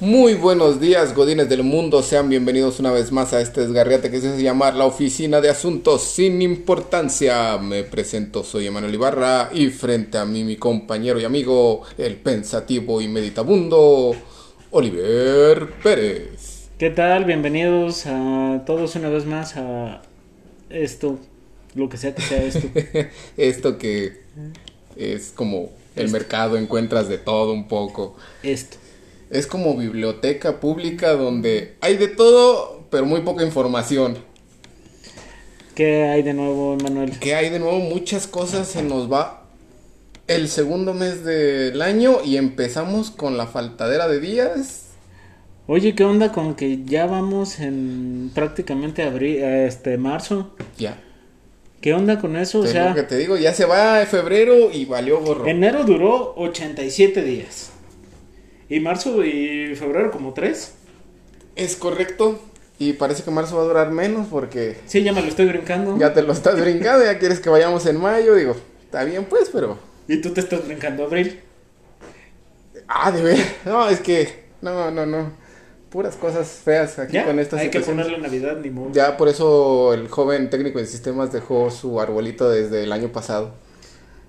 Muy buenos días, godines del mundo. Sean bienvenidos una vez más a este desgarriate que se hace llamar la Oficina de Asuntos sin Importancia. Me presento, soy Emanuel Ibarra y frente a mí mi compañero y amigo, el pensativo y meditabundo, Oliver Pérez. ¿Qué tal? Bienvenidos a todos una vez más a esto, lo que sea que sea esto. Esto que es como el Esto. mercado, encuentras de todo un poco. Esto. Es como biblioteca pública donde hay de todo, pero muy poca información. ¿Qué hay de nuevo, Manuel? Que hay de nuevo muchas cosas, se nos va el segundo mes del año y empezamos con la faltadera de días. Oye, ¿qué onda con que ya vamos en prácticamente abril, este marzo? Ya. ¿Qué onda con eso? O es sea, lo que te digo, ya se va febrero y valió gorro. enero duró 87 días. Y marzo y febrero como 3. Es correcto. Y parece que marzo va a durar menos porque Sí, ya me lo estoy brincando. ya te lo estás brincando, ya quieres que vayamos en mayo. Digo, está bien pues, pero... Y tú te estás brincando abril. Ah, de ver. No, es que... No, no, no. Puras cosas feas aquí Ya, con estas hay que ponerle Navidad ni modo. Ya por eso el joven técnico en sistemas dejó su arbolito desde el año pasado.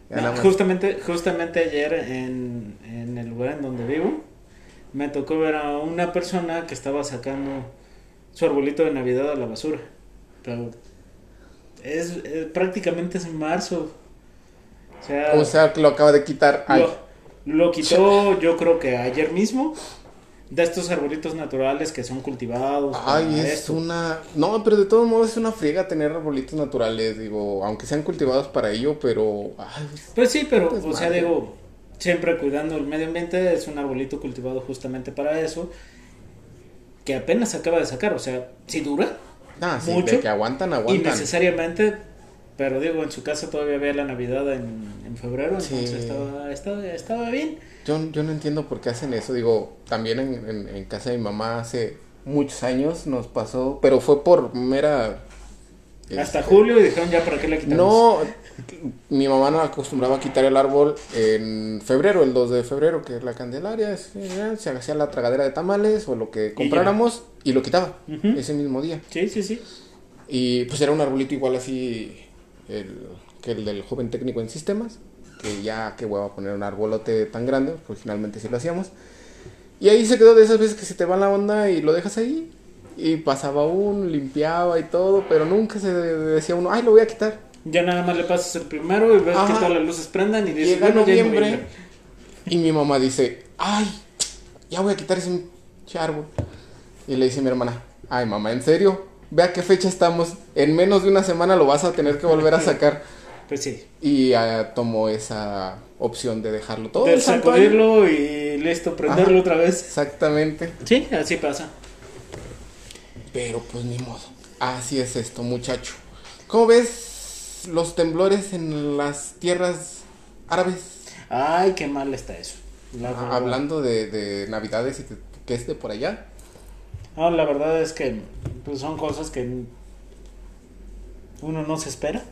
No, justamente, justamente ayer en, en el lugar en donde vivo, me tocó ver a una persona que estaba sacando su arbolito de Navidad a la basura. Pero es, eh, prácticamente es en marzo. O sea, O sea, que lo acaba de quitar. Ay, lo, lo quitó yo creo que ayer mismo. De estos arbolitos naturales que son cultivados. ay, es esto. una... No, pero de todos modos es una friega tener arbolitos naturales, digo, aunque sean cultivados para ello, pero... Ay, Pues sí, pero, o sea, digo, siempre cuidando el medio ambiente, es un arbolito cultivado justamente para eso, que apenas se acaba de sacar, o sea, sí dura, ah, sí, Mucho. de que aguantan, y aguantan. necesariamente, pero digo, en su casa todavía había la Navidad en, en febrero, Sí. entonces estaba, estaba, estaba bien. Yo, yo no entiendo por qué hacen eso. Digo, también en, en- en casa de mi mamá hace muchos años nos pasó, pero fue por mera... Hasta este, julio y dijeron ya para qué le quitamos. No, mi mamá no acostumbraba a quitar el árbol en febrero, el 2 de febrero, que es la Candelaria. eh, Se hacía la tragadera de tamales o lo que compráramos y lo quitaba ese mismo día. Sí, sí, sí. Y pues era un arbolito igual así el, que el del joven técnico en sistemas, que ya qué hueva poner un arbolote tan grande, pues finalmente sí lo hacíamos. Y ahí se quedó de esas veces que se te va la onda y lo dejas ahí. Y pasaba uno, limpiaba y todo, pero nunca se decía uno, ay, lo voy a quitar. Ya nada más le pasas el primero y ves Ajá. que todas las luces prendan y dices, Llega bueno, noviembre y mi mamá dice, ay, ya voy a quitar ese árbol. Y le dice a mi hermana, ay mamá, ¿en serio? Ve a qué fecha estamos. En menos de una semana lo vas a tener que volver a sacar. Pues sí. Y ah, tomó esa opción de dejarlo todo. de sacudirlo y listo, prenderlo Ajá. otra vez. Exactamente. Sí, así pasa. Pero pues ni modo. Así es esto, muchacho. ¿Cómo ves los temblores en las tierras árabes? Ay, qué mal está eso. Verdad. Hablando de, de navidades y que, que es de por allá. No, la verdad es que pues, son cosas que uno no se espera.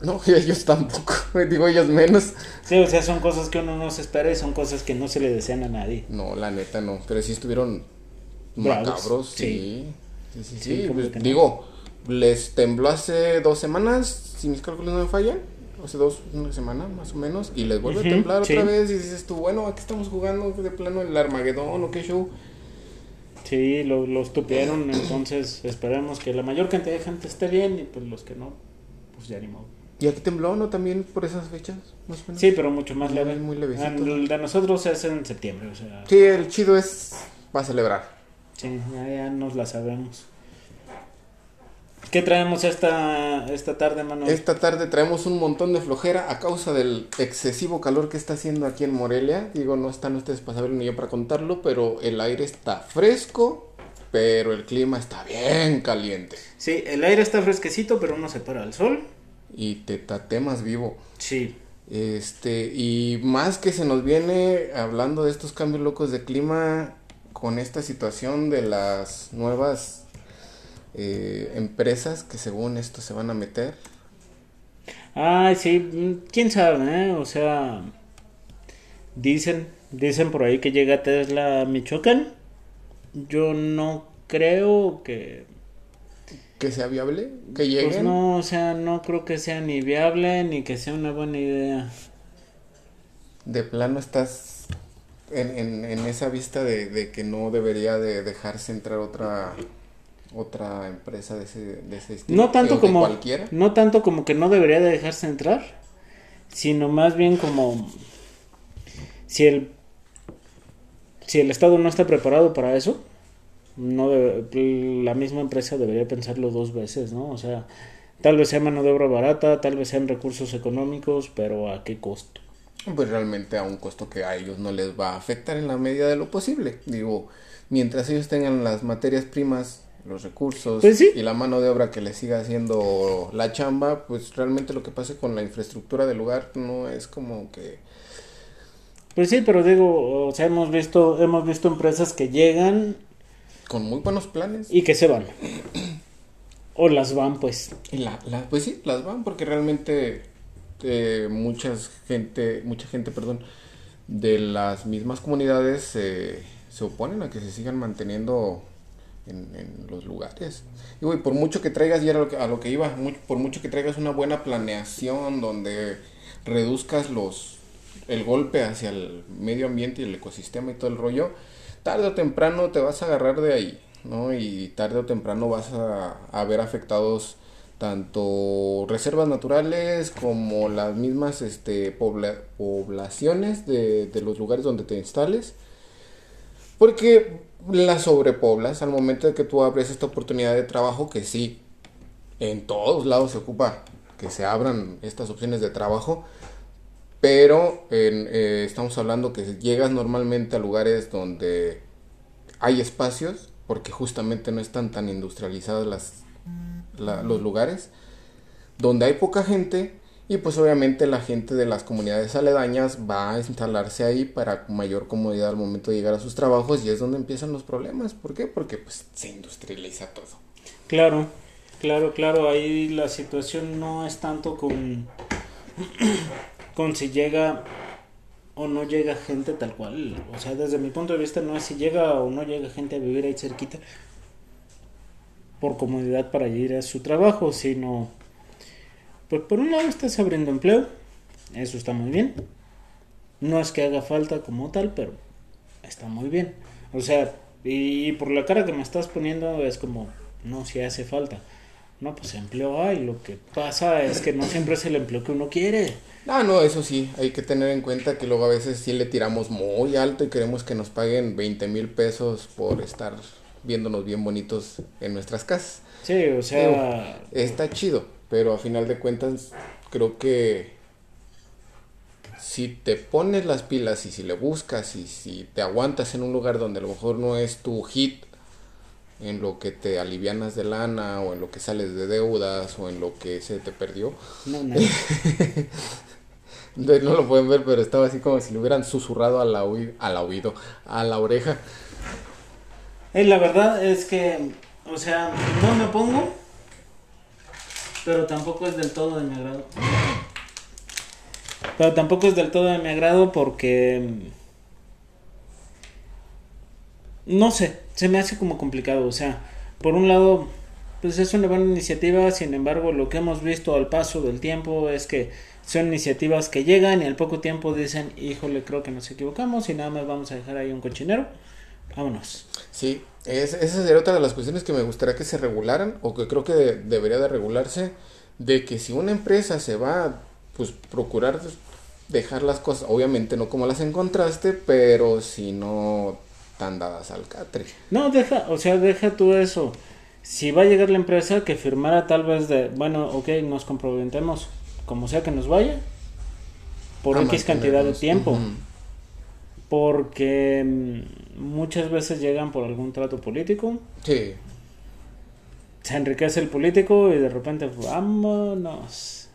No, ellos tampoco. Digo ellos menos. Sí, o sea, son cosas que uno no se espera y son cosas que no se le desean a nadie. No, la neta no. Pero sí estuvieron Bravos, macabros. sí. Sí. Sí, sí, Sí, sí. como Pues, no. digo, les tembló hace dos semanas, si mis cálculos no me fallan. Hace dos, una semana más o menos. Y les vuelve Ujú, a temblar sí. otra vez. Y dices tú, bueno, aquí estamos jugando de plano el Armagedón o qué show. Sí, lo, los tupieron, entonces esperemos que la mayor cantidad de gente esté bien y pues los que no, pues ya ni modo. ¿Y aquí tembló, no? También por esas fechas, más o menos. Sí, pero mucho más leve. muy levecito. El de nosotros es en septiembre, o sea, Sí, el chido es para celebrar. sí, ya, ya nos la sabemos. ¿Qué traemos esta, esta tarde, Manuel? Esta tarde traemos un montón de flojera a causa del excesivo calor que está haciendo aquí en Morelia. Digo, no están ustedes para saberlo ni yo para contarlo, pero el aire está fresco, pero el clima está bien caliente. Sí, el aire está fresquecito, pero no se para el sol. Y te tatemas vivo. Sí. Este, y más que se nos viene hablando de estos cambios locos de clima con esta situación de las nuevas eh, empresas que según esto se van a meter. Ay, sí, mm, quién sabe, ¿eh? O sea, dicen, dicen por ahí que llega Tesla a Michoacán. yo no creo que que sea viable, que pues lleguen. no, o sea, no creo que sea ni viable ni que sea una buena idea. De plano estás en, en, en esa vista de, de que no debería de dejarse entrar otra otra empresa de ese, de ese estilo. No tanto como cualquiera. no tanto como que no debería de dejarse entrar, sino más bien como si el si el Estado no está preparado para eso, no debe- la misma empresa debería pensarlo dos veces, ¿no? O sea, tal vez sea mano de obra barata, tal vez sean recursos económicos, pero ¿a qué costo? Pues realmente a un costo que a ellos no les va a afectar en la medida de lo posible. Digo, mientras ellos tengan las materias primas, los recursos Pues sí. y la mano de obra que les siga haciendo la chamba, pues realmente lo que pase con la infraestructura del lugar no es como que... Pues sí, pero digo, o sea, hemos visto hemos visto empresas que llegan con muy buenos planes. y que se van. O las van, pues. Y la, la- pues sí, las van porque realmente eh, muchas gente, mucha gente, perdón, de las mismas comunidades eh, se oponen a que se sigan manteniendo en, en los lugares. Y güey, por mucho que traigas, y era lo que- a lo que iba, por mucho que traigas una buena planeación donde reduzcas los el golpe hacia el medio ambiente y el ecosistema y todo el rollo, tarde o temprano te vas a agarrar de ahí, ¿no? Y tarde o temprano vas a, a ver afectados tanto reservas naturales como las mismas este, pobla- poblaciones de, de los lugares donde te instales. Porque las sobrepoblas al momento de que tú abres esta oportunidad de trabajo, que sí, en todos lados se ocupa que se abran estas opciones de trabajo, pero eh, estamos hablando que llegas normalmente a lugares donde hay espacios, porque justamente no están tan industrializadas las, la- los lugares, donde hay poca gente y pues obviamente la gente de las comunidades aledañas va a instalarse ahí para mayor comodidad al momento de llegar a sus trabajos y es donde empiezan los problemas. ¿Por qué? Porque pues se industrializa todo. Claro, claro, claro. Ahí la situación no es tanto con, con si llega o no llega gente tal cual. O sea, desde mi punto de vista no es si llega o no llega gente a vivir ahí cerquita por comodidad para ir a su trabajo, sino, pues por un lado estás abriendo empleo, eso está muy bien. No es que haga falta como tal, pero está muy bien. O sea, y por la cara que me estás poniendo es como, no, si hace falta. No, pues empleo hay. Lo que pasa es que no siempre es el empleo que uno quiere. Ah, no, eso sí, hay que tener en cuenta que luego a veces sí le tiramos muy alto y queremos que nos paguen 20 mil pesos por estar viéndonos bien bonitos en nuestras casas. Sí, o sea, Está chido, pero a final de cuentas creo que si te pones las pilas y si le buscas y si te aguantas en un lugar donde a lo mejor no es tu hit en lo que te alivianas de lana o en lo que sales de deudas o en lo que se te perdió. no, no. No lo pueden ver, pero estaba así como si le hubieran susurrado a la, oí- a la oído, a la oreja. Eh, la verdad es que, o sea, no me pongo, pero tampoco es del todo de mi agrado. Pero tampoco es del todo de mi agrado porque... mm, No sé, se me hace como complicado. O sea, por un lado, pues es una buena iniciativa, sin embargo, lo que hemos visto al paso del tiempo es que son iniciativas que llegan y al poco tiempo dicen, híjole, creo que nos equivocamos y nada más vamos a dejar ahí un cochinero. Vámonos. Sí, es, esa sería otra de las cuestiones que me gustaría que se regularan o que creo que de- debería de regularse, de que si una empresa se va, pues procurar dejar las cosas, obviamente no como las encontraste, pero si no tan dadas al catre. No, deja, o sea, deja tú eso. Si va a llegar la empresa que firmara tal vez de, bueno, ok, nos comprometemos, como sea que nos vaya, por X cantidad de tiempo. Ujú. Porque mm, muchas veces llegan por algún trato político, Sí, se enriquece el político y de repente, vámonos.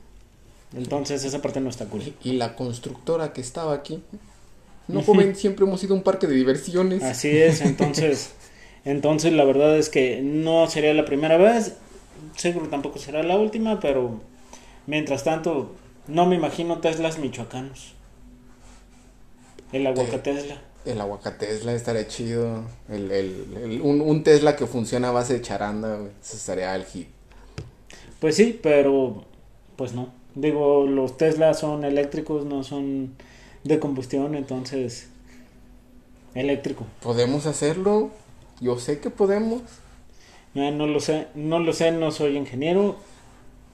Entonces esa parte no está cool. y, y la constructora que estaba aquí, no joven, siempre hemos sido un parque de diversiones. Así es, entonces, entonces la verdad es que no sería la primera vez, seguro tampoco será la última, pero mientras tanto, no me imagino Teslas michoacanos. El aguacatesla. El aguacate Tesla estaría chido. El, el, el- un, un Tesla que funciona a base de charanda, güey. Estaría el hit. Pues sí, pero pues no. Digo, los Tesla son eléctricos, no son de combustión, entonces eléctrico. ¿Podemos hacerlo? Yo sé que podemos. Eh, no lo sé, no lo sé, no soy ingeniero,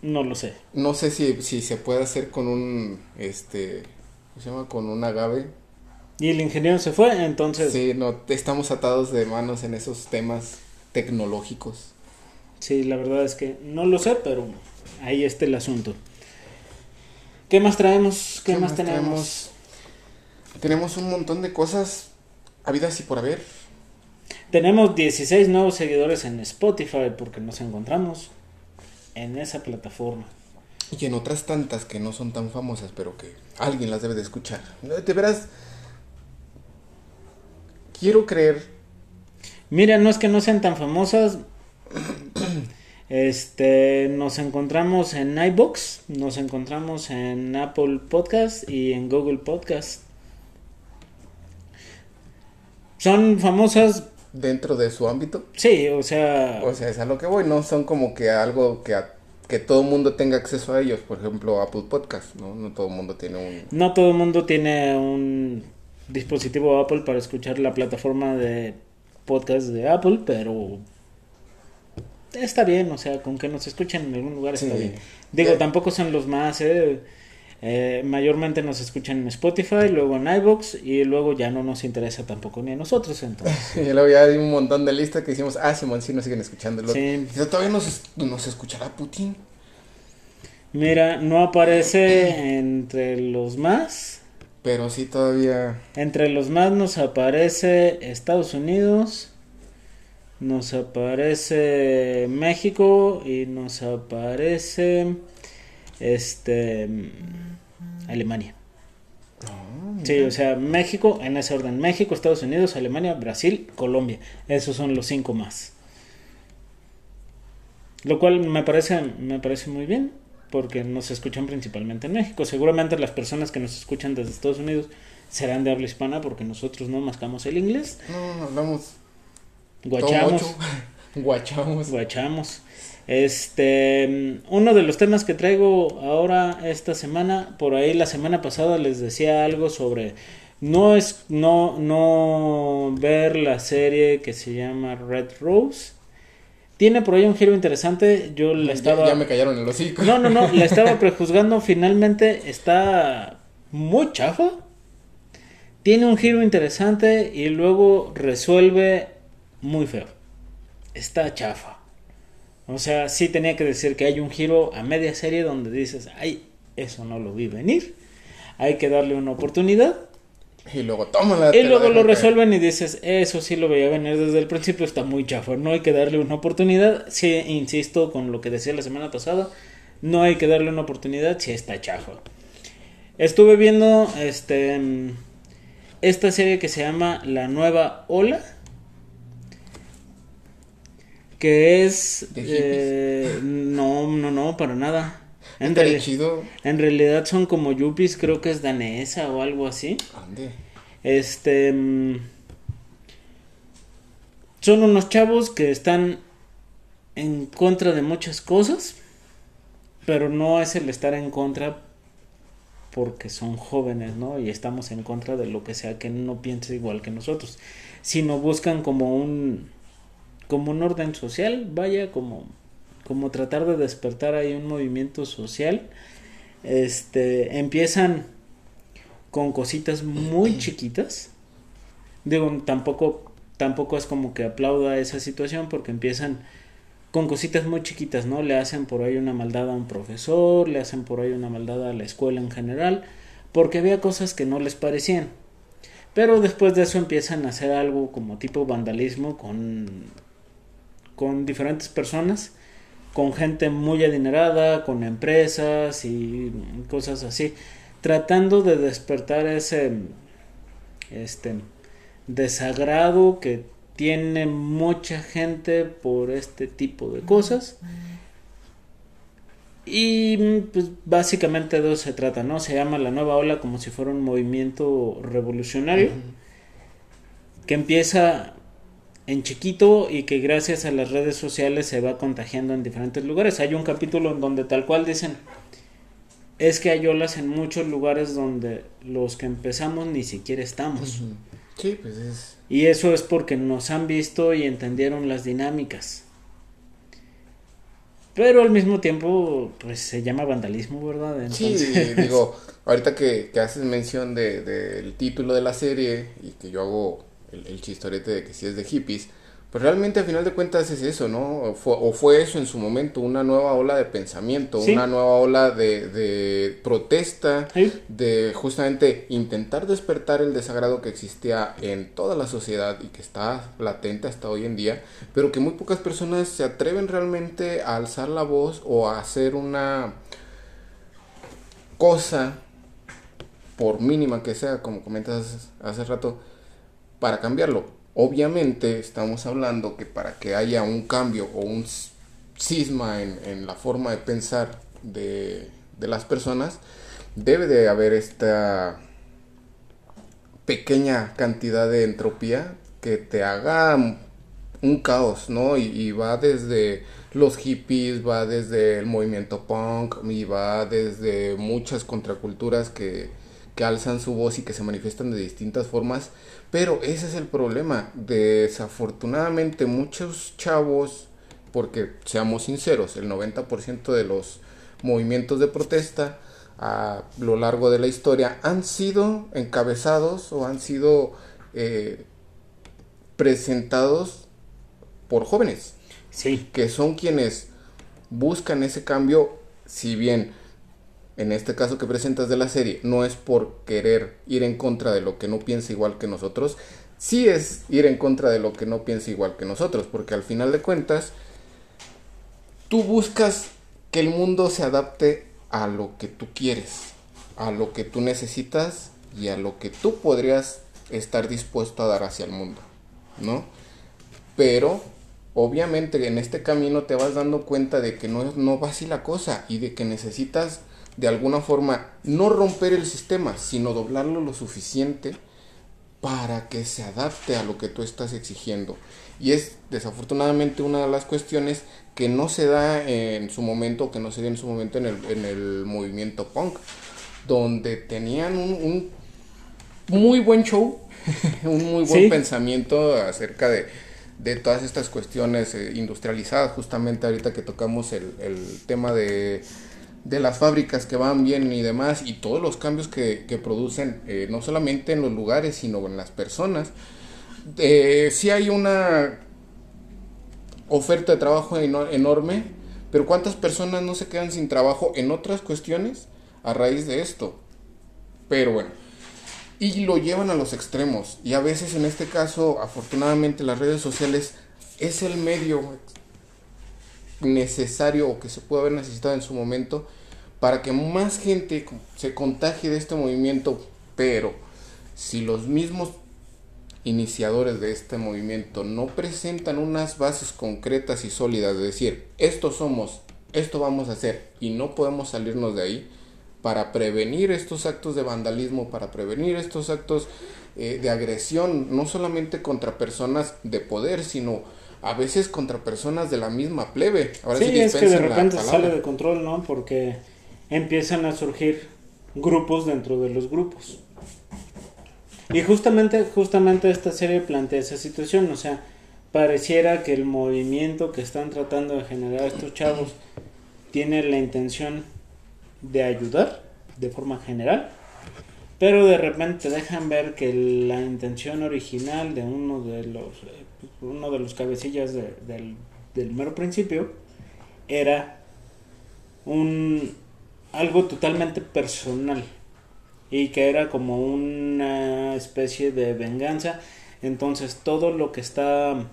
no lo sé. No sé si, si se puede hacer con un, este, ¿cómo se llama? Con un agave. Y el ingeniero se fue, entonces Sí, no, estamos atados de manos en esos temas tecnológicos. Sí, la verdad es que no lo sé, pero ahí está el asunto. ¿Qué más traemos? ¿Qué, más, tenemos? tenemos? Tenemos un montón de cosas habidas y por haber. Tenemos 16 nuevos seguidores en Spotify porque nos encontramos en esa plataforma. Y en otras tantas que no son tan famosas, pero que alguien las debe de escuchar. De veras, quiero creer Mira, no es que no sean tan famosas. Este, nos encontramos en iBox, nos encontramos en Apple Podcast y en Google Podcast. Son famosas, dentro de su ámbito. sí, o sea, O sea, es a lo que voy, no son como que algo que, a- que todo el mundo tenga acceso a ellos. Por ejemplo, Apple Podcast, ¿no? No todo el mundo tiene un... No todo el mundo tiene un dispositivo Apple para escuchar la plataforma de podcast de Apple, pero está bien, o sea, con que nos escuchen en algún lugar está Sí. bien. Digo, tampoco son los más, ¿eh? Eh, mayormente nos escuchan en Spotify, luego en iVoox y luego ya no nos interesa tampoco ni a nosotros, entonces. Y luego ya hay un montón de listas que hicimos, ah, Simón, sí nos siguen escuchando. Sí. Todavía nos, nos escuchará Putin. Mira, no aparece entre los más. Pero sí todavía... Entre los más nos aparece Estados Unidos, nos aparece México y nos aparece este Alemania. Sí, o sea, México en ese orden, México, Estados Unidos, Alemania, Brasil, Colombia. Esos son los cinco más. Lo cual me parece me parece muy bien porque nos escuchan principalmente en México. Seguramente las personas que nos escuchan desde Estados Unidos serán de habla hispana porque nosotros no mascamos el inglés. No, hablamos... Guachamos. Guachamos. Guachamos. Este, uno de los temas que traigo ahora esta semana, por ahí la semana pasada les decía algo sobre no es no no ver la serie que se llama Red Rose. Tiene por ahí un giro interesante, yo la Ya- estaba Ya, me callaron el hocico. No, no, no, la estaba prejuzgando, finalmente está muy chafa. Tiene un giro interesante y luego resuelve muy feo. Está chafa. O sea, sí tenía que decir que hay un giro a media serie donde dices, ay, eso no lo vi venir. Hay que darle una oportunidad. Y luego, tómala. Y luego lo resuelven y dices, eso sí lo veía venir desde el principio, está muy chafa, no hay que darle una oportunidad. Sí, insisto con lo que decía la semana pasada, no hay que darle una oportunidad si está chafa. Estuve viendo este esta serie que se llama La Nueva Ola, que es... Eh, no, no, no, para nada. En, chido. realidad son como yuppies, creo que es danesa o algo así. Ande. Este. mm, Son unos chavos que están en contra de muchas cosas, pero no es el estar en contra porque son jóvenes, ¿no? Y estamos en contra de lo que sea que no piense igual que nosotros, sino buscan como un como un orden social, vaya, como como tratar de despertar ahí un movimiento social. Este, empiezan con cositas muy chiquitas. Digo, tampoco, tampoco es como que aplauda esa situación porque empiezan con cositas muy chiquitas, ¿no? Le hacen por ahí una maldad a un profesor, le hacen por ahí una maldad a la escuela en general, porque había cosas que no les parecían. Pero después de eso empiezan a hacer algo como tipo vandalismo con, con diferentes personas, con gente muy adinerada, con empresas y cosas así tratando de despertar ese este desagrado que tiene mucha gente por este tipo de cosas y pues básicamente de eso se trata, ¿no? Se llama la nueva ola como si fuera un movimiento revolucionario que empieza en chiquito y que gracias a las redes sociales se va contagiando en diferentes lugares. Hay un capítulo en donde tal cual dicen, es que hay olas en muchos lugares donde los que empezamos ni siquiera estamos. Sí, pues es... Y eso es porque nos han visto y entendieron las dinámicas. Pero al mismo tiempo, pues se llama vandalismo, ¿verdad? Sí, digo, ahorita que, haces mención del de, título de la serie y que yo hago el, chistorete de que si es de hippies, pues realmente al final de cuentas es eso, ¿no? O fue, o fue eso en su momento, una nueva ola de pensamiento, una nueva ola de, de protesta, de justamente intentar despertar el desagrado que existía en toda la sociedad y que está latente hasta hoy en día, pero que muy pocas personas se atreven realmente a alzar la voz o a hacer una cosa, por mínima que sea, como comentas hace rato, para cambiarlo. Obviamente estamos hablando que para que haya un cambio o un cisma en, la forma de pensar de, de las personas, debe de haber esta pequeña cantidad de entropía que te haga un caos, ¿no? Y, va desde los hippies, va desde el movimiento punk, y va desde muchas contraculturas que, que alzan su voz y que se manifiestan de distintas formas pero ese es el problema. Desafortunadamente muchos chavos, porque seamos sinceros, el 90% de los movimientos de protesta a lo largo de la historia han sido encabezados o han sido eh, presentados por jóvenes. Sí. Que son quienes buscan ese cambio, si bien en este caso que presentas de la serie, no es por querer ir en contra de lo que no piensa igual que nosotros, sí es ir en contra de lo que no piensa igual que nosotros, porque al final de cuentas, tú buscas que el mundo se adapte a lo que tú quieres, a lo que tú necesitas y a lo que tú podrías estar dispuesto a dar hacia el mundo, ¿no? Pero obviamente en este camino te vas dando cuenta de que no, no va así la cosa y de que necesitas de alguna forma no romper el sistema, sino doblarlo lo suficiente para que se adapte a lo que tú estás exigiendo. Y es desafortunadamente una de las cuestiones que no se da en su momento, que no se dio en su momento en el, en el movimiento punk, donde tenían un, muy buen show, un muy buen pensamiento acerca de, de, todas estas cuestiones eh, industrializadas, justamente ahorita que tocamos el, el tema de de las fábricas que van bien y demás y todos los cambios que, producen eh, no solamente en los lugares sino en las personas eh, sí hay una oferta de trabajo enorme pero cuántas personas no se quedan sin trabajo en otras cuestiones a raíz de esto pero bueno y lo llevan a los extremos y a veces en este caso afortunadamente las redes sociales es el medio necesario o que se puede haber necesitado en su momento para que más gente se contagie de este movimiento, pero si los mismos iniciadores de este movimiento no presentan unas bases concretas y sólidas de decir, esto somos, esto vamos a hacer y no podemos salirnos de ahí, para prevenir estos actos de vandalismo, para prevenir estos actos eh, de agresión, no solamente contra personas de poder, sino a veces contra personas de la misma plebe. Ahora sí, es que de repente sale de control, ¿no? Porque empiezan a surgir grupos dentro de los grupos. Y justamente, justamente esta serie plantea esa situación, o sea, pareciera que el movimiento que están tratando de generar estos chavos tiene la intención de ayudar de forma general, pero de repente dejan ver que la intención original de uno de los uno de los cabecillas del, del mero principio era un algo totalmente personal y que era como una especie de venganza. Entonces todo lo que está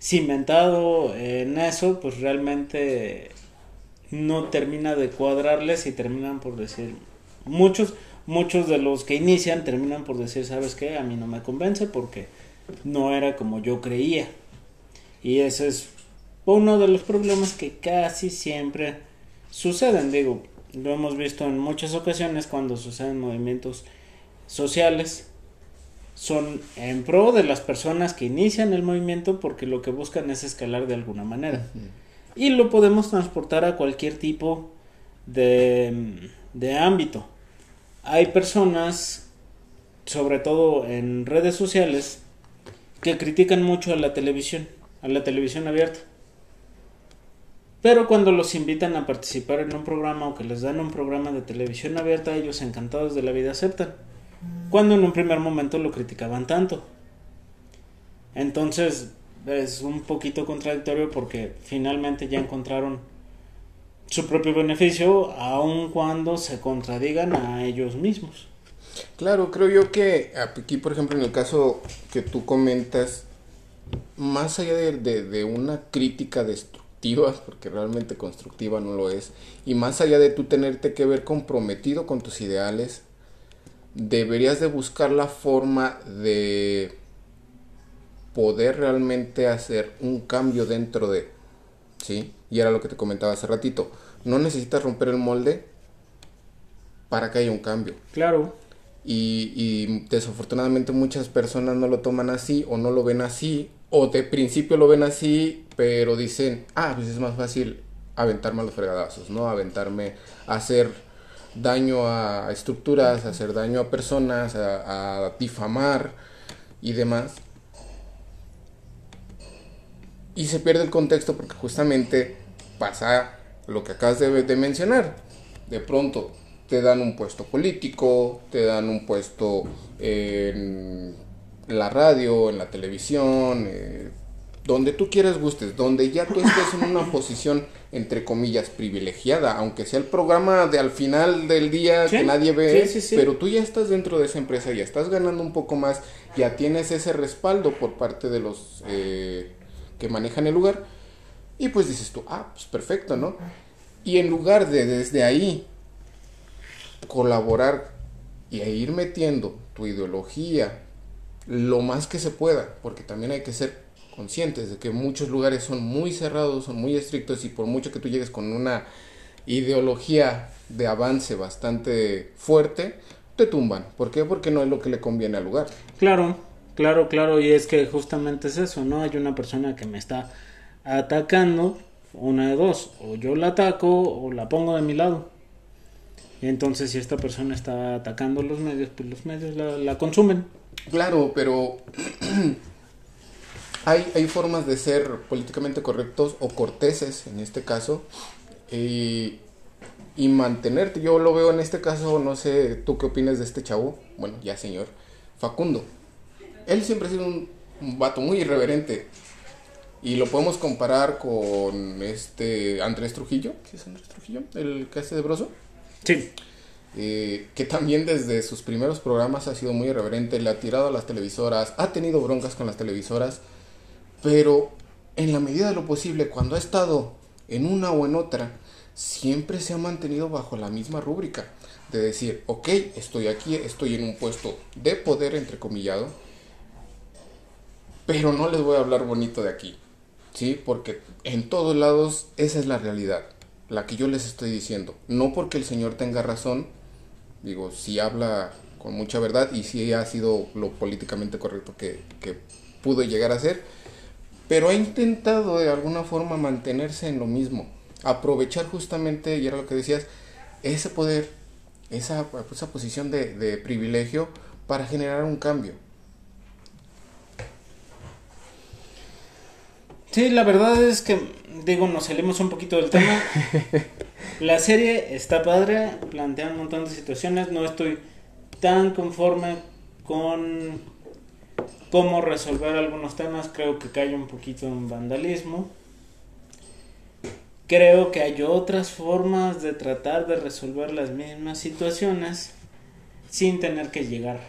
cimentado en eso, pues realmente no termina de cuadrarles y terminan por decir, muchos, muchos de los que inician terminan por decir, ¿sabes qué? A mí no me convence porque no era como yo creía. Y ese es uno de los problemas que casi siempre suceden, digo, lo hemos visto en muchas ocasiones cuando suceden movimientos sociales son en pro de las personas que inician el movimiento porque lo que buscan es escalar de alguna manera. Y lo podemos transportar a cualquier tipo de, de ámbito. Hay personas, sobre todo en redes sociales, que critican mucho a la televisión, a la televisión abierta. Pero cuando los invitan a participar en un programa o que les dan un programa de televisión abierta, ellos encantados de la vida aceptan. Cuando en un primer momento lo criticaban tanto. Entonces es un poquito contradictorio porque finalmente ya encontraron su propio beneficio aun cuando se contradigan a ellos mismos. Claro, creo yo que aquí, por ejemplo, en el caso que tú comentas, más allá de, de una crítica destructiva, porque realmente constructiva no lo es, y más allá de tú tenerte que ver comprometido con tus ideales, deberías de buscar la forma de poder realmente hacer un cambio dentro de, ¿sí? Y era lo que te comentaba hace ratito. No necesitas romper el molde para que haya un cambio. Claro. Y, desafortunadamente muchas personas no lo toman así o no lo ven así o de principio lo ven así pero dicen ah pues es más fácil aventarme a los fregadazos no aventarme a hacer daño a estructuras, a hacer daño a personas, a, difamar y demás. Y se pierde el contexto porque justamente pasa lo que acabas de, mencionar. De pronto te dan un puesto político, te dan un puesto en la radio, en la televisión, eh, donde tú quieras gustes, donde ya tú estés en una posición entre comillas privilegiada, aunque sea el programa de al final del día que nadie ve, pero tú ya estás dentro de esa empresa, ya estás ganando un poco más, ya tienes ese respaldo por parte de los eh, que manejan el lugar y pues dices tú, ah, pues perfecto, ¿no? Y en lugar de desde ahí colaborar y ir metiendo tu ideología lo más que se pueda, porque también hay que ser conscientes de que muchos lugares son muy cerrados, son muy estrictos y por mucho que tú llegues con una ideología de avance bastante fuerte, te tumban. ¿Por qué? Porque no es lo que le conviene al lugar. Claro, claro, claro, y es que justamente es eso, ¿no? Hay una persona que me está atacando, una de dos, o yo la ataco o la pongo de mi lado. Entonces si esta persona está atacando los medios, pues los medios la, consumen. Claro, pero hay, hay formas de ser políticamente correctos o corteses en este caso y, y mantenerte. Yo lo veo en este caso, no sé, tú qué opinas de este chavo, bueno, ya señor, Facundo. Él siempre ha sido un, vato muy irreverente y lo podemos comparar con este Andrés Trujillo, ¿sí es Andrés Trujillo? El que hace de Broso. Sí. Eh, que también desde sus primeros programas ha sido muy irreverente, le ha tirado a las televisoras, ha tenido broncas con las televisoras pero en la medida de lo posible, cuando ha estado en una o en otra, siempre se ha mantenido bajo la misma rúbrica de decir, ok, estoy aquí, estoy en un puesto de poder, entrecomillado, pero no les voy a hablar bonito de aquí, ¿sí? Porque en todos lados esa es la realidad, la que yo les estoy diciendo. No porque el Señor tenga razón, digo, si habla con mucha verdad y si ha sido lo políticamente correcto que, pudo llegar a ser, pero ha intentado de alguna forma mantenerse en lo mismo, aprovechar justamente, y era lo que decías, ese poder, esa, esa posición de privilegio para generar un cambio. Sí, la verdad es que, digo, nos salimos un poquito del tema. La serie está padre, plantea un montón de situaciones, no estoy tan conforme con cómo resolver algunos temas, creo que cae un poquito en vandalismo. Creo que hay otras formas de tratar de resolver las mismas situaciones sin tener que llegar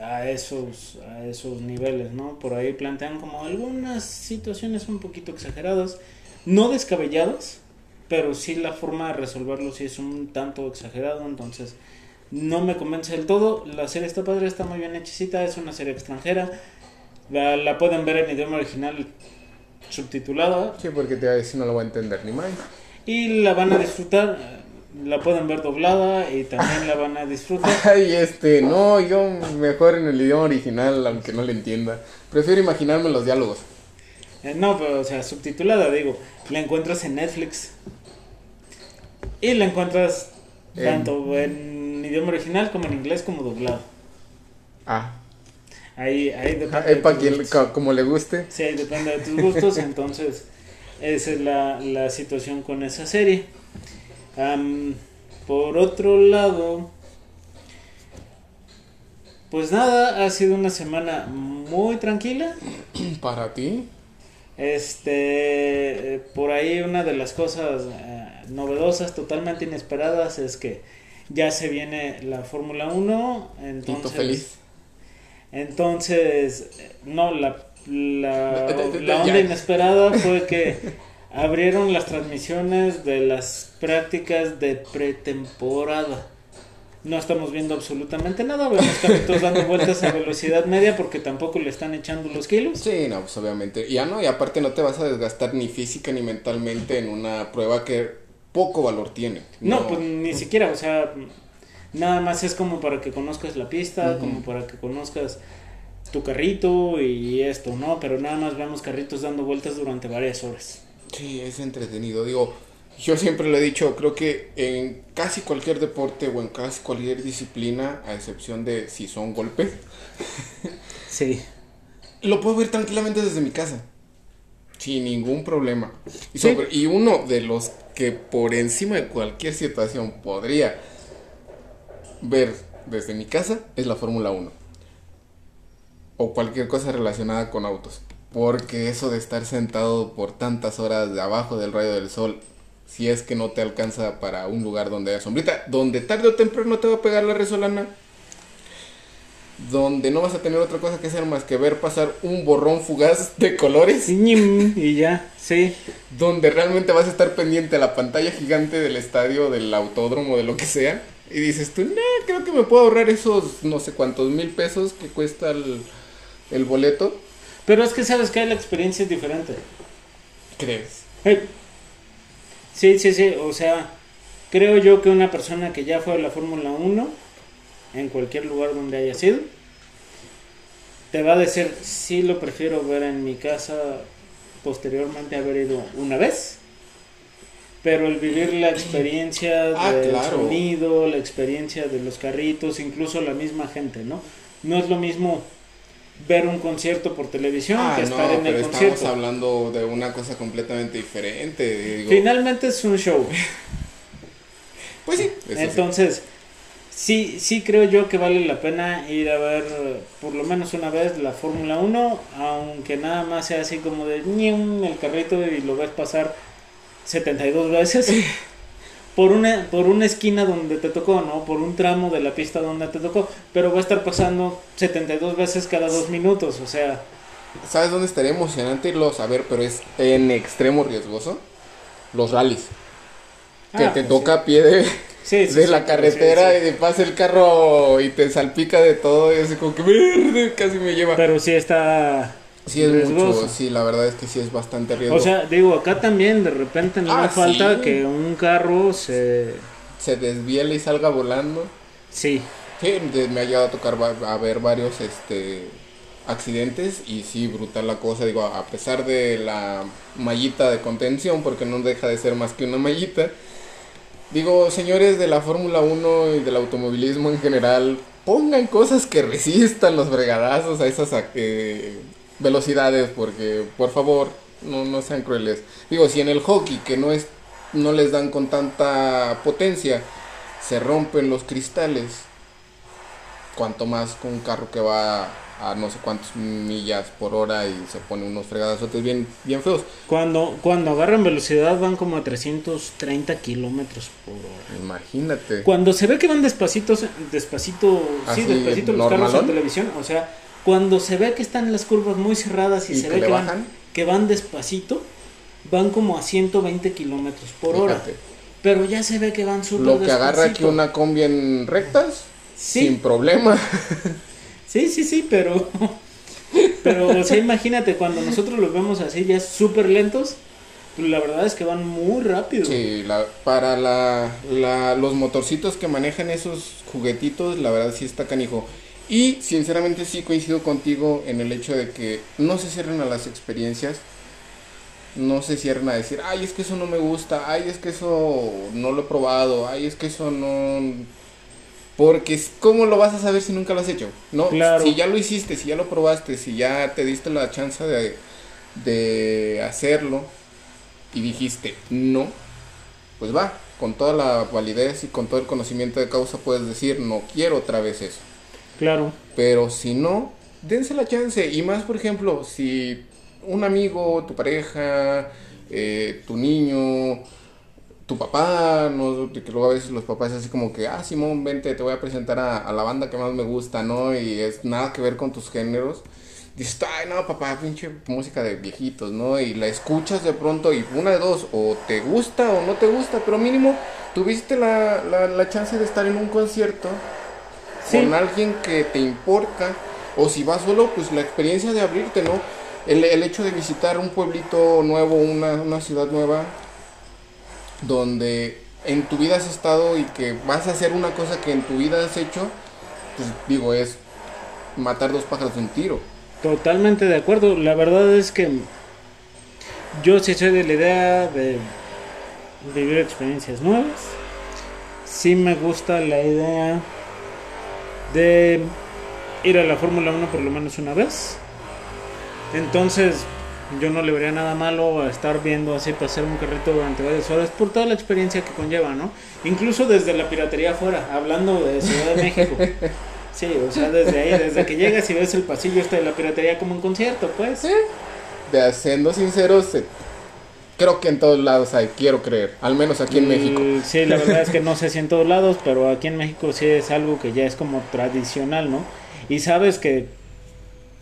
a esos, a esos niveles, ¿no? Por ahí plantean como algunas situaciones un poquito exageradas, no descabelladas, pero sí la forma de resolverlo sí es un tanto exagerado, entonces no me convence del todo. La serie está padre, está muy bien hechicita, es una serie extranjera. La, pueden ver en idioma original subtitulada. Sí, porque te, si no lo va a entender ni más. Y la van a disfrutar. la pueden ver doblada y también la van a disfrutar. Ay, este, no, yo mejor en el idioma original, aunque no le entienda. Prefiero imaginarme los diálogos. Eh, no, pero o sea, subtitulada, digo, la encuentras en Netflix. Y la encuentras En- tanto en idioma original como en inglés como doblado. Ah, Ahí, ahí depende. de para tus quien, gustos. co- como le guste. Sí, ahí depende de tus gustos, entonces esa es la, la situación con esa serie. Por otro lado, pues nada, ha sido una semana muy tranquila. Para ti. Este, eh, por ahí una de las cosas eh, novedosas, totalmente inesperadas, es que ya se viene la Fórmula 1. Tito Entonces, feliz. entonces, no, la, la, la onda inesperada fue que abrieron las transmisiones de las prácticas de pretemporada. No estamos viendo absolutamente nada, vemos carritos dando vueltas a velocidad media porque tampoco le están echando los kilos. Sí, no, pues obviamente. Ya no, y aparte no te vas a desgastar ni física ni mentalmente en una prueba que poco valor tiene. No, pues ni siquiera, o sea, nada más es como para que conozcas la pista, como para que conozcas tu carrito y esto, ¿no? Pero nada más vemos carritos dando vueltas durante varias horas. Sí, es entretenido. Digo, yo siempre lo he dicho, creo que en casi cualquier deporte o en casi cualquier disciplina, a excepción de si son golpes, Sí. lo puedo ver tranquilamente desde mi casa. Sin ningún problema. Y, Sí. sobre- y uno de los que por encima de cualquier situación podría ver desde mi casa es la Fórmula 1. O cualquier cosa relacionada con autos. Porque eso de estar sentado por tantas horas de abajo del rayo del sol, si es que no te alcanza para un lugar donde haya sombrita, donde tarde o temprano te va a pegar la resolana, donde no vas a tener otra cosa que hacer más que ver pasar un borrón fugaz de colores, Y ya, sí. donde realmente vas a estar pendiente a la pantalla gigante del estadio, del autódromo, de lo que sea, y dices tú, nah, creo que me puedo ahorrar esos no sé cuántos mil pesos que cuesta el, el boleto. Pero es que sabes que la experiencia es diferente. ¿Crees? Hey. Sí, sí, sí, o sea, creo yo que una persona que ya fue a la Fórmula 1, en cualquier lugar donde haya sido, te va a decir, sí lo prefiero ver en mi casa posteriormente haber ido una vez, pero el vivir la experiencia Ah, del claro. sonido, la experiencia de los carritos, incluso la misma gente, ¿no? No es lo mismo ver un concierto por televisión Ah, que no, estar en pero el estamos concierto. hablando de una cosa completamente diferente. digo. Finalmente es un show. Pues sí, eso sí. Entonces, sí, sí creo yo que vale la pena ir a ver por lo menos una vez la Fórmula 1, aunque nada más sea así como de ñim, el carrito y lo ves pasar 72 veces por una por una esquina donde te tocó, ¿no? Por un tramo de la pista donde te tocó, pero va a estar pasando 72 veces cada dos minutos, o sea, ¿Sabes dónde estaría emocionante irlos a ver? Pero es en extremo riesgoso. Los rallies. Que Ah, te pues toca a pie de, sí, sí, de la carretera y pasa el carro y te salpica de todo y así como que verde, casi me lleva. Pero sí está sí es riesgoso. mucho, sí, la verdad es que sí es bastante riesgo. O sea, digo, acá también de repente no Ah, falta sí. que un carro se... se desviela y salga volando. Sí, Sí, me ha llegado a tocar a ver varios este accidentes y sí, brutal la cosa, digo, a pesar de la mallita de contención, porque no deja de ser más que una mallita. Digo, señores de la Fórmula 1 y del automovilismo en general, pongan cosas que resistan los bregadazos a esas eh, velocidades, porque por favor, no, no sean crueles. Digo, si en el hockey, que no es no les dan con tanta potencia, se rompen los cristales, cuanto más con un carro que va a no sé cuántas millas por hora y se pone unos fregadazotes bien, bien feos. cuando, cuando agarran velocidad van como a 330 kilómetros por hora. Imagínate. Cuando se ve que van despacitos, despacito, sí, despacito los carros en televisión, o sea, cuando se ve que están las curvas muy cerradas y, ¿Y se que ve que bajan? van, que van despacito, van como a 120 kilómetros por hora. Pero ya se ve que van súper Lo que agarra aquí una combi en rectas, Sí. sin problema. Sí, sí, sí, pero. Pero, o sea, imagínate, cuando nosotros los vemos así, ya súper lentos, La verdad es que van muy rápido. Sí, la, para la, la, los motorcitos que manejan esos juguetitos, la verdad sí está canijo. Y sinceramente sí coincido contigo en el hecho de que no se cierren a las experiencias. No se cierren a decir, ay, es que eso no me gusta, ay, es que eso no lo he probado, ay, es que eso no... Porque ¿cómo lo vas a saber si nunca lo has hecho? ¿No? Claro. Si ya lo hiciste, si ya lo probaste, si ya te diste la chance de, de hacerlo y dijiste no, pues va, con toda la validez y con todo el conocimiento de causa puedes decir no quiero otra vez eso. Claro. Pero si no, dense la chance. Y más, por ejemplo, si un amigo, tu pareja, eh, tu niño, tu papá, no, que luego a veces los papás así como que, ah, Simón, vente, te voy a presentar a, a la banda que más me gusta, ¿no? Y es nada que ver con tus géneros. Dices, ay, no, papá, pinche música de viejitos, ¿no? Y la escuchas de pronto y una de dos, o te gusta o no te gusta, pero mínimo tuviste la, la, la chance de estar en un concierto Sí. con alguien que te importa, o si vas solo, pues la experiencia de abrirte, ¿no? El, el hecho de visitar un pueblito nuevo, una, una ciudad nueva, donde en tu vida has estado y que vas a hacer una cosa que en tu vida has hecho, pues digo, es matar dos pájaros de un tiro. Totalmente de acuerdo. La verdad es que yo sí soy de la idea de vivir experiencias nuevas. Sí me gusta la idea de ir a la Fórmula 1 por lo menos una vez. Entonces yo no le vería nada malo a estar viendo así pasar un carrito durante varias horas por toda la experiencia que conlleva, ¿no? Incluso desde la piratería afuera, hablando de Ciudad de México. Sí, o sea, desde ahí, desde que llegas y ves el pasillo este de la piratería como un concierto, pues. De siendo sinceros, eh, creo que en todos lados hay, quiero creer, al menos aquí en México. Mm, Sí, la verdad es que no sé si en todos lados, pero aquí en México sí es algo que ya es como tradicional, ¿no? Y sabes que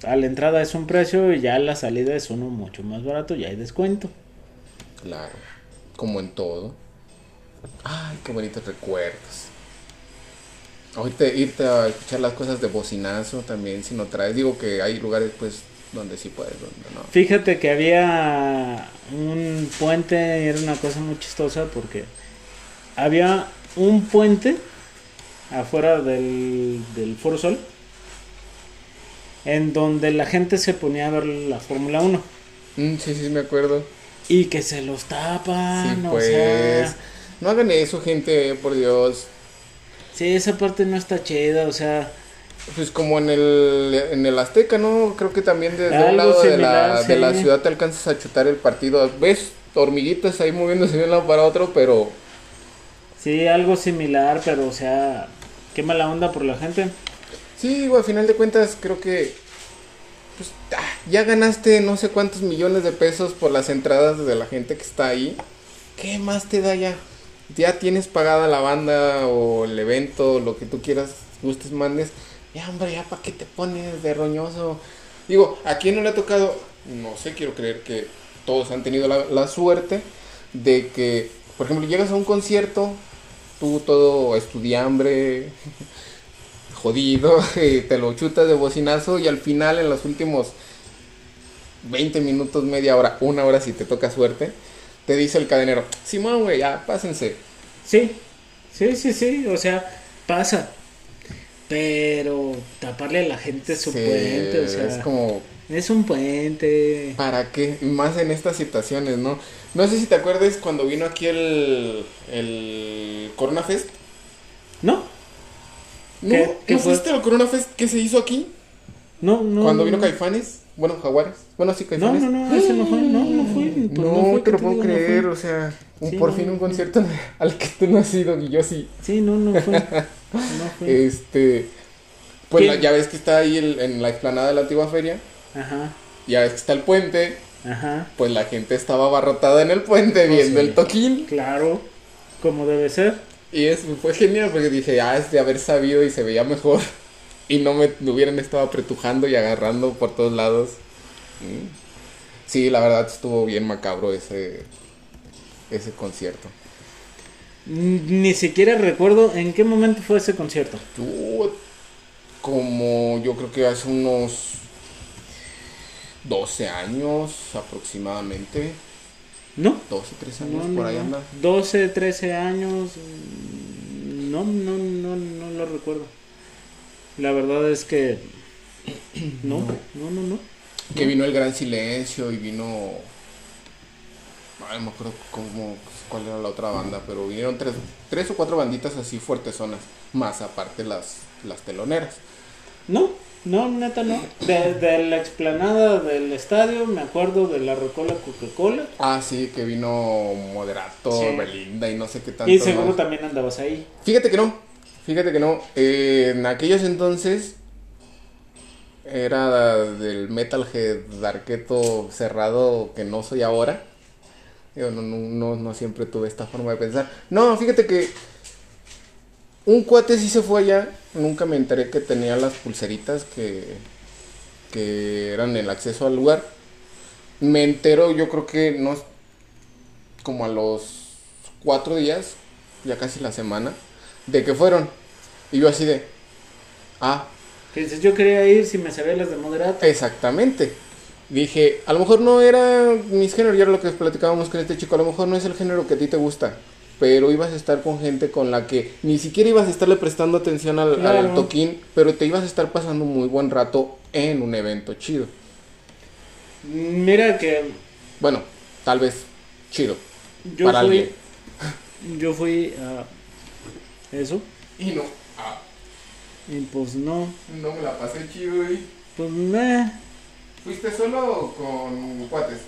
a la entrada es un precio y ya a la salida es uno mucho más barato, ya hay descuento. Claro, como en todo. Ay, qué bonitos recuerdos. Ahorita irte a escuchar las cosas de bocinazo también, si no traes. Digo que hay lugares, pues, donde sí puedes, donde no. Fíjate que había un puente, y era una cosa muy chistosa porque había un puente afuera del, del Foro Sol en donde la gente se ponía a ver la Fórmula 1 Mm, sí, sí, me acuerdo. y que se los tapan, sí, o pues. sea, No hagan eso, gente, por Dios. sí, esa parte no está chida, o sea, Pues como en el, en el Azteca, ¿no? Creo que también desde Algo un lado de, la, de la ciudad te alcanzas a chutar el partido. Ves hormiguitas ahí moviéndose de un lado para otro, pero sí, algo similar, pero o sea, qué mala onda por la gente. sí, digo, al final de cuentas creo que pues, ah, ya ganaste no sé cuántos millones de pesos por las entradas de la gente que está ahí. ¿Qué más te da ya? Ya tienes pagada la banda o el evento, lo que tú quieras, gustes, mandes. Ya, hombre, ya para qué te pones de roñoso. Digo, ¿a quién no le ha tocado? No sé, quiero creer que todos han tenido la, la suerte de que, por ejemplo, llegas a un concierto, tú todo estudiambre, jodido, te lo chutas de bocinazo y al final en los últimos 20 minutos, media hora, una hora si te toca suerte, te dice el cadenero, Simón, güey, ya, pásense. Sí, sí, sí, sí, o sea, pasa. Pero taparle a la gente su Sí, puente, o sea, es como, es un puente. ¿para qué? Más en estas situaciones, ¿no? No sé si te acuerdas cuando vino aquí el, el Corona Fest. ¿No? ¿No, ¿Qué- qué ¿no fue? fuiste al Corona Fest que se hizo aquí? No, no. cuando no, vino no. Caifanes. Bueno, Jaguares. Bueno, sí, No, Caifanes. no, no, ese no fue, no, no fui. pues no, fue, te ¿qué lo puedo? No creer, o sea, un- Sí, por no, fin no un concierto al que tú no has ido y yo sí. Sí, no, no fue. No. Este, pues ya ves que está ahí el- en la explanada de la antigua feria, Ajá, ya ves que está el puente, ajá. pues la gente estaba abarrotada en el puente Oh, viendo sí. el toquín. Claro, como debe ser. Y eso fue genial porque dije, ah, es de haber sabido y se veía mejor. Y no me, me hubieran estado apretujando y agarrando por todos lados. Mm. Sí, la verdad estuvo bien macabro ese, ese concierto. Ni siquiera recuerdo en qué momento fue ese concierto. Tú, como yo creo que hace unos 12 años aproximadamente. No. 12, 13 años, No, por no, ahí no. anda. 12, 13 años. mm, No, no, no, no lo recuerdo. La verdad es que. No, no, no, no. Que vino el gran silencio y vino. Ay, no me acuerdo cómo, cuál era la otra banda, pero vinieron tres, tres o cuatro banditas así fuertezonas, más aparte las, las teloneras. No, no, neta no. De, de la explanada del estadio, me acuerdo de la Rocola Coca-Cola. Ah, sí, que vino Moderato, Sí. Belinda y no sé qué tanto. Y seguro más. también andabas ahí. Fíjate que no, fíjate que no. Eh, en aquellos entonces era del metalhead darketo cerrado que no soy ahora. Yo no, no, no, no siempre tuve esta forma de pensar. No, fíjate que un cuate sí se fue allá. Nunca me enteré que tenía las pulseritas que, que eran el acceso al lugar. Me entero, yo creo que no como a los cuatro días, ya casi la semana, de que fueron. Y yo así de, ah, Que yo quería ir si me sabía las de moderato. exactamente. Dije, a lo mejor no era mis géneros, ya era lo que platicábamos con este chico, a lo mejor no es el género que a ti te gusta, pero ibas a estar con gente con la que ni siquiera ibas a estarle prestando atención al, toquín, pero te ibas a estar pasando un muy buen rato en un evento chido. Mira que Bueno, tal vez chido. yo para fui. alguien. Yo fui a. Eso. Y no, ah, Y pues no. no me la pasé chido, y Pues meh. ¿Fuiste solo o con cuates?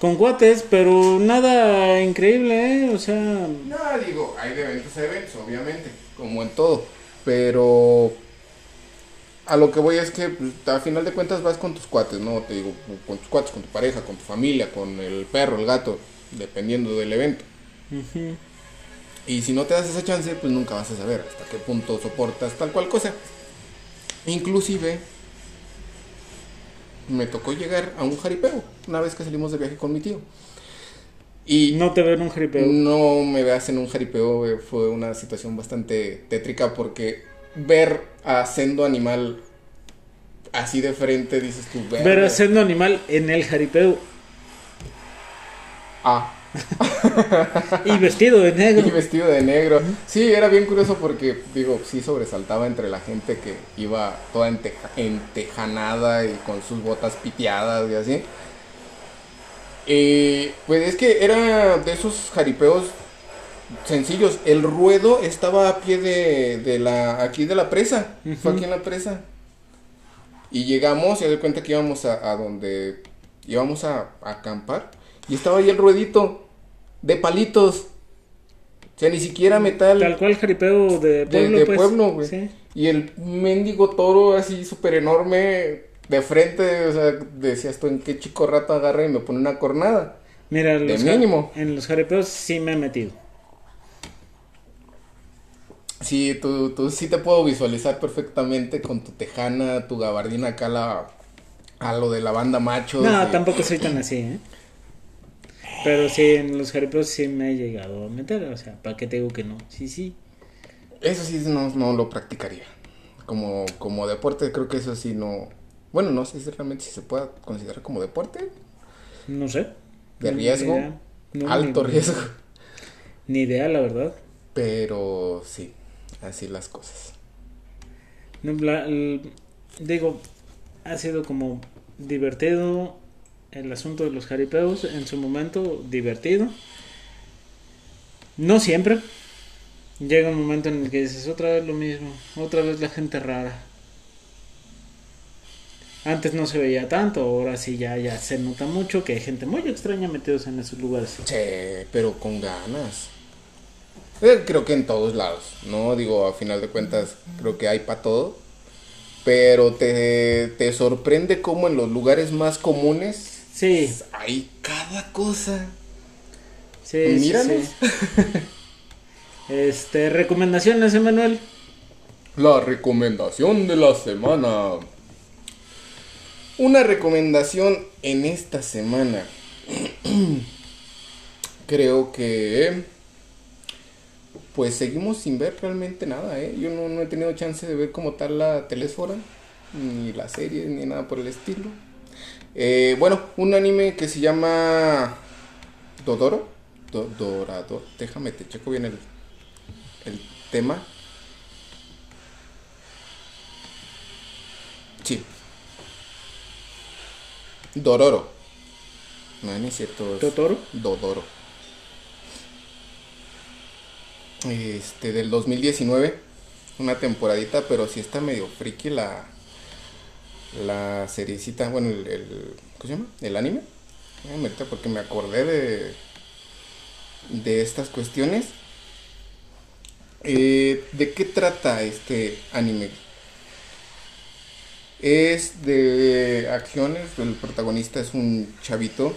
Con cuates, pero nada increíble, ¿eh? O sea. No, digo, hay de eventos a eventos, obviamente, como en todo. Pero a lo que voy es que pues, a final de cuentas vas con tus cuates, ¿no? Te digo, con tus cuates, con tu pareja, con tu familia, con el perro, el gato, dependiendo del evento. Y si no te das esa chance, pues nunca vas a saber hasta qué punto soportas tal cual cosa. Inclusive me tocó llegar a un jaripeo una vez que salimos de viaje con mi tío. Y No te ven un jaripeo. no me veas en un jaripeo, güey, fue una situación bastante tétrica porque ver a Sendo Animal así de frente, dices tú, Ver "Verga". a siendo animal en el jaripeo Ah, y vestido de y negro. vestido de negro. Sí, era bien curioso porque, digo, sí sobresaltaba entre la gente que iba toda enteja- entejanada y con sus botas piteadas y así. Eh, pues es que era de esos jaripeos sencillos. El ruedo estaba a pie de, de la, aquí de la presa. Fue Ujú. aquí en la presa. Y llegamos y de cuenta que íbamos a, a donde íbamos a, a acampar. Y estaba ahí el ruedito de palitos. O sea, ni siquiera metal. Tal cual jaripeo de de, pueblo, de pues. pueblo, güey. Sí. Y el mendigo toro así súper enorme de frente. O sea, decías tú en qué chico rato agarra y me pone una cornada. Mira, los ja- mínimo. en los jaripeos sí me he metido. Sí, tú, tú sí te puedo visualizar perfectamente con tu tejana, tu gabardina acá la, a lo de la banda machos. No, y- tampoco soy tan así, ¿eh? Pero sí, en los jaripeos sí me he llegado a meter. O sea, ¿para qué te digo que no? Sí, sí. Eso sí no, no lo practicaría. Como, como deporte creo que eso sí no... Bueno, no sé si realmente si se puede considerar como deporte. No sé. De No, riesgo. No, alto ni- riesgo. Ni idea, la verdad. Pero sí, así las cosas. No, la- el- digo, ha sido como divertido el asunto de los jaripeos. En su momento, divertido. No siempre. Llega un momento en el que dices otra vez lo mismo. Otra vez la gente rara. Antes no se veía tanto, ahora sí ya, ya se nota mucho que hay gente muy extraña metidos en esos lugares. Sí, pero con ganas. Eh, creo que en todos lados, ¿no? Digo, a final de cuentas, creo que hay para todo. Pero te, te sorprende cómo en los lugares más comunes Sí, hay cada cosa. sí, sí, Míranos. sí. Este, recomendaciones, Emanuel. La recomendación de la semana. Una recomendación en esta semana. Creo que pues seguimos sin ver realmente nada, ¿eh? Yo no, no he tenido chance de ver como tal la telésfora, ni la serie, ni nada por el estilo. Eh, bueno, un anime que se llama Dodoro. Do- Dorador. Déjame, te checo bien el, el tema. Sí. Dororo. No, es cierto. es ¿Totoro? Dodoro. Este, del 2019. Una temporadita, pero sí está medio friki la. La seriecita. Bueno, el. el ¿Cómo se llama? El anime. Porque me acordé de. De estas cuestiones. Eh, ¿De qué trata este anime? Es de acciones. El protagonista es un chavito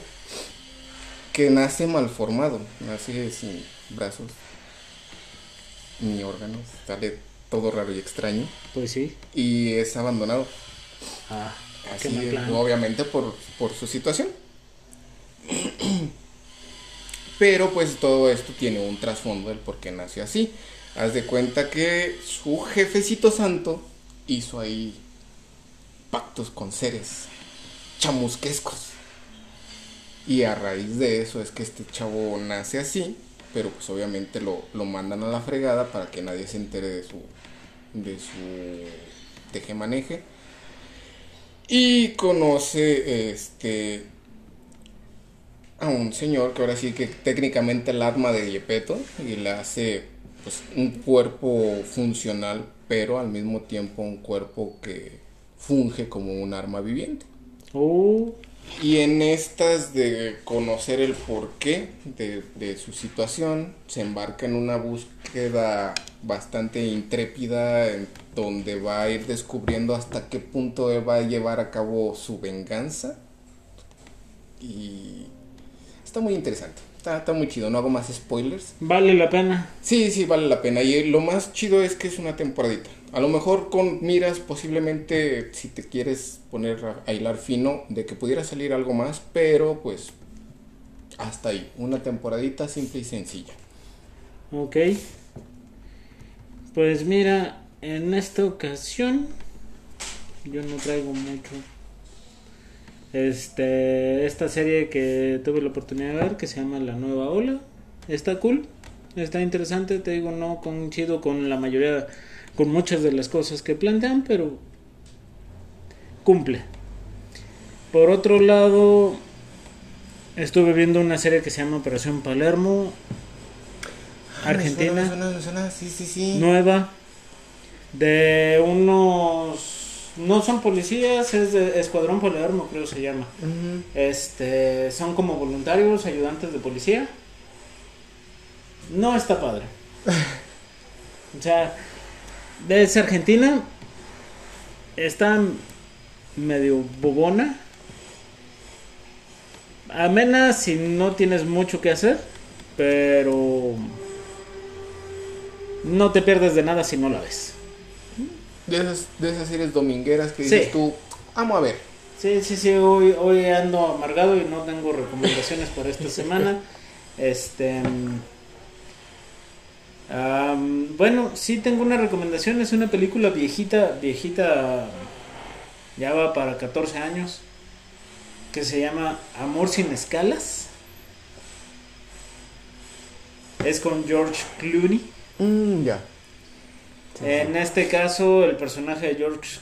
que nace malformado, nace sin brazos ni órganos, sale todo raro y extraño Pues sí. y es abandonado. Ah, Así, plan. obviamente por, por su situación. Pero pues todo esto tiene un trasfondo del por qué nació así. Haz de cuenta que su jefecito santo hizo ahí pactos con seres chamusquescos. Y a raíz de eso es que este chavo nace así, pero pues obviamente lo, lo mandan a la fregada para que nadie se entere de su de su tejemaneje. Y conoce este a un señor que ahora sí que técnicamente el arma de Yepeto y le hace pues un cuerpo funcional, pero al mismo tiempo un cuerpo que funge como un arma viviente. Oh, Y en estas de conocer el porqué de, de su situación, se embarca en una búsqueda bastante intrépida en donde va a ir descubriendo hasta qué punto él va a llevar a cabo su venganza. Y está muy interesante, está, está muy chido, no hago más spoilers. vale la pena. Sí, sí, vale la pena. Y lo más chido es que es una temporadita. A lo mejor con miras posiblemente si te quieres poner a, hilar fino de que pudiera salir algo más, pero pues hasta ahí. Una temporadita simple y sencilla. Ok. Pues mira, en esta ocasión yo no traigo mucho. Este, esta serie que tuve la oportunidad de ver que se llama La Nueva Ola, está cool, está interesante, te digo, no coincido con la mayoría, con muchas de las cosas que plantean, pero cumple. Por otro lado, estuve viendo una serie que se llama Operación Palermo, Argentina. Me suena, me suena, sí, sí, sí. nueva. De unos no son policías es de Escuadrón Palermo creo se llama. Este son como voluntarios ayudantes de policía. No está padre. O sea es Argentina está medio bobona amena si no tienes mucho que hacer pero no te pierdes de nada si no la ves. De esas, de esas series domingueras que dices Sí. tú, vamos a ver. Sí, sí, sí, hoy, hoy ando amargado y no tengo recomendaciones para esta semana. Este. Bueno, sí tengo una recomendación. Es una película viejita, viejita. Ya va para 14 años. Que se llama Amor sin escalas. Es con George Clooney. Mm, ya. Sí, En este caso, el personaje de George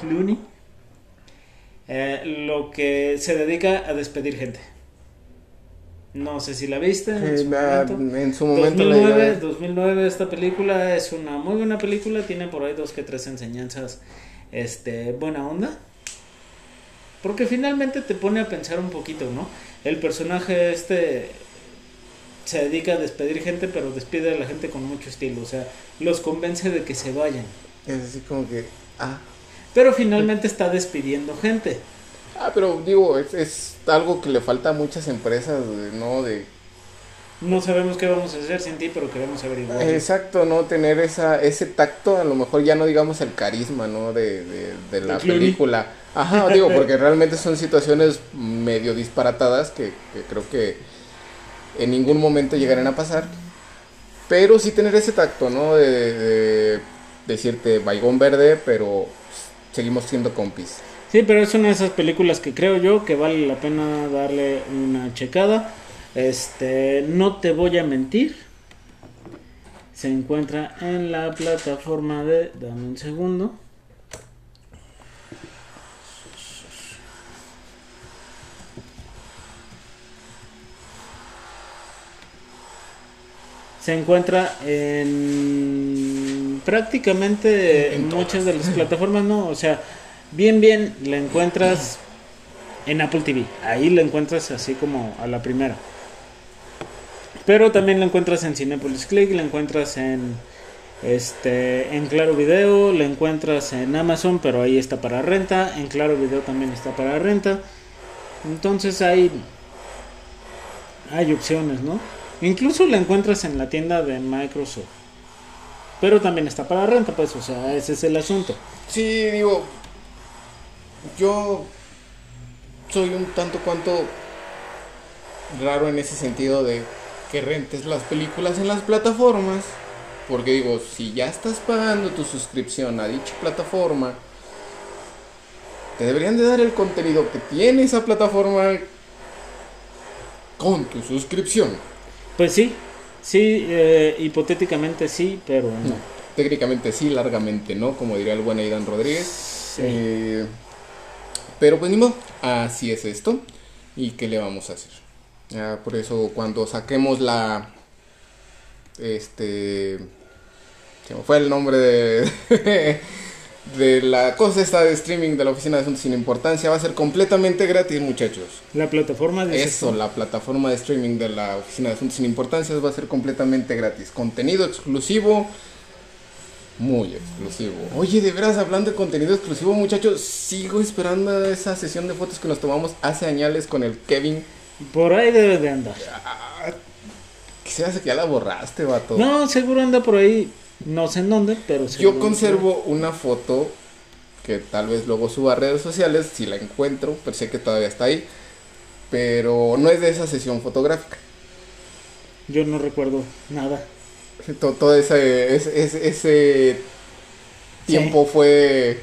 Clooney eh, lo que se dedica a despedir gente. No sé si la viste en su Ah, momento. en su momento la 2009, llegué a ver. 2009 esta película es una muy buena película, tiene por ahí dos que tres enseñanzas este buena onda. Porque finalmente te pone a pensar un poquito, ¿no? El personaje este se dedica a despedir gente, pero despide a la gente con mucho estilo, o sea, los convence de que se vayan. Es así como que, ah. Pero finalmente está despidiendo gente. Ah, pero digo, es, es algo que le falta a muchas empresas, ¿no? De No sabemos qué vamos a hacer sin ti, pero queremos averiguar. Exacto, ¿no? Tener esa, ese tacto, a lo mejor ya no digamos el carisma, ¿no? De, de, de la Clooney. película. Ajá, digo, porque realmente son situaciones medio disparatadas que, que creo que en ningún momento llegarán a pasar. Pero sí tener ese tacto, ¿no? De, de decirte baigón verde, pero seguimos siendo compis. Sí, pero es una de esas películas que creo yo que vale la pena darle una checada. Este, no te voy a mentir. Se encuentra en la plataforma de. Dame un segundo. Se encuentra en prácticamente En muchas de las plataformas, no, o sea, bien, bien, la encuentras en Apple TV. Ahí la encuentras así como a la primera. Pero también la encuentras en Cinepolis Click, la encuentras en este en Claro Video, la encuentras en Amazon, pero ahí está para renta, en Claro Video también está para renta. Entonces hay hay opciones, ¿no? Incluso la encuentras en la tienda de Microsoft. Pero también está para renta, pues, o sea, ese es el asunto. Sí, digo, yo soy un tanto cuanto raro en ese sentido de que rentes las películas en las plataformas. Porque digo, si ya estás pagando tu suscripción a dicha plataforma, te deberían de dar el contenido que tiene esa plataforma con tu suscripción. Pues sí, sí, eh, hipotéticamente sí, pero no. No, técnicamente sí, largamente no, como diría el buen Aidan Rodríguez. Sí. Eh, pero pues ni modo, así es esto. ¿Y qué le vamos a hacer? Ah, por eso cuando saquemos la... Este... Se me fue el nombre de... de la cosa esta de streaming de la Oficina de Asuntos Sin Importancia. Va a ser completamente gratis, muchachos. La plataforma de Eso, la plataforma de streaming de la Oficina de Asuntos Sin Importancia va a ser completamente gratis. Contenido exclusivo. Muy exclusivo. Oye, de veras, hablando de contenido exclusivo, muchachos, sigo esperando esa sesión de fotos que nos tomamos hace años con el Kevin. Por ahí debe de andar. Ah, se hace que ya la borraste, vato. No, seguro anda por ahí. No sé en dónde, pero Yo conservo una foto que tal vez luego suba a redes sociales si la encuentro, pero sé que todavía está ahí. Pero no es de esa sesión fotográfica. Yo no recuerdo nada. To- Todo, ese, ese, ese- ese tiempo fue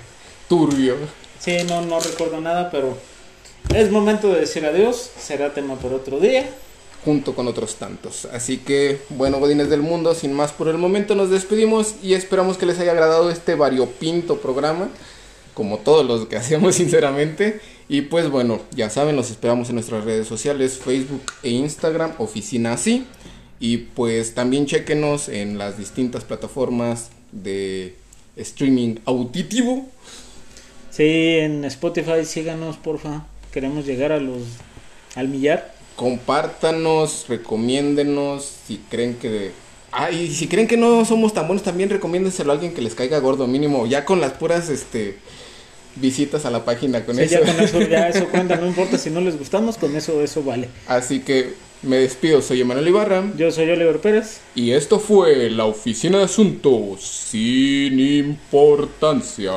turbio. Sí, no, no recuerdo nada, pero es momento de decir adiós. Será tema por otro día. junto con otros tantos. Así que, bueno, godines del mundo, sin más por el momento nos despedimos y esperamos que les haya agradado este variopinto programa, como todos los que hacemos sinceramente. Y pues bueno, ya saben, los esperamos en nuestras redes sociales, Facebook e Instagram, Oficina Así. Y pues también chequenos en las distintas plataformas de streaming auditivo. Sí, en Spotify síganos, porfa. Queremos llegar a los al millar. compártanos, recomiéndenos si creen que ay, si creen que no somos tan buenos también recomiéndenselo a alguien que les caiga gordo mínimo, ya con las puras este visitas a la página con Sí, eso. ya con eso, ya eso cuenta, no importa si no les gustamos, con eso, eso vale. Así que me despido, soy Emanuel Ibarra Yo soy Oliver Pérez. y esto fue la oficina de asuntos sin importancia.